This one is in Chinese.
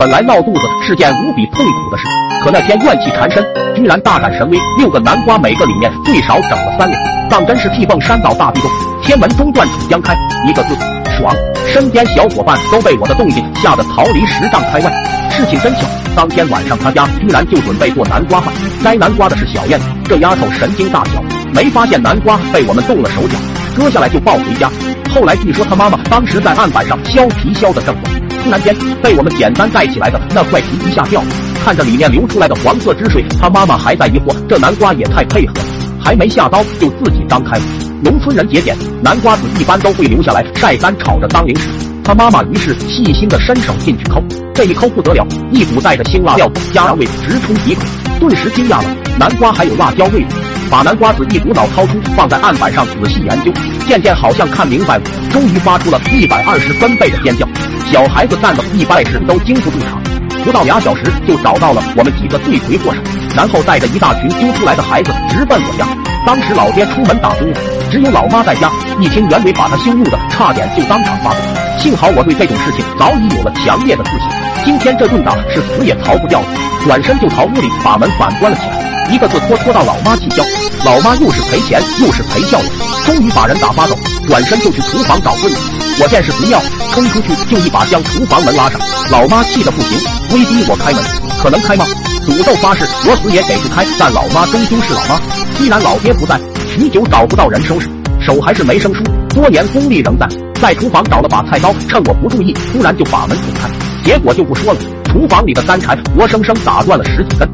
本来闹肚子是件无比痛苦的事，可那天怨气缠身，居然大展神威，六个南瓜每个里面最少整了三两，当真是屁蹦山倒大地动，天门中断楚江开，一个字爽！身边小伙伴都被我的动静吓得逃离十丈开外。事情真巧，当天晚上他家居然就准备做南瓜饭，摘南瓜的是小燕，这丫头神经大条，没发现南瓜被我们动了手脚，割下来就抱回家。后来据说他妈妈当时在案板上削皮削的正猛。突然间，被我们简单带起来的那块皮一下掉了，看着里面流出来的黄色汁水，他妈妈还在疑惑，这南瓜也太配合了，还没下刀就自己张开了。农村人节俭，南瓜子一般都会留下来晒干炒着当零食。他妈妈于是细心的伸手进去抠，这一抠不得了，一股带着辛辣料加上味直冲鼻孔，顿时惊讶了，南瓜还有辣椒味。把南瓜子一股脑掏出，放在案板上仔细研究，渐渐好像看明白了，终于发出了一百二十分贝的尖叫。小孩子干的一般事都经不住场，不到俩小时就找到了我们几个罪魁祸首，然后带着一大群揪出来的孩子直奔我家。当时老爹出门打工，只有老妈在家，一听原委把他羞辱的差点就当场发作。幸好我对这种事情早已有了强烈的自信，今天这顿打是死也逃不掉的。转身就朝屋里把门反关了起来。一个字拖拖到老妈气消，老妈又是赔钱又是赔教育，终于把人打发走，转身就去厨房找棍子。我见势不妙，冲出去就一把将厨房门拉上。老妈气得不行，威逼我开门，可能开吗？赌咒发誓，我死也给不开。但老妈终究是老妈，既然老爹不在，许久找不到人收拾，手还是没生疏。多年功力仍在，在厨房找了把菜刀，趁我不注意，突然就把门捅开，结果就不说了，厨房里的干柴活生生打断了十几根。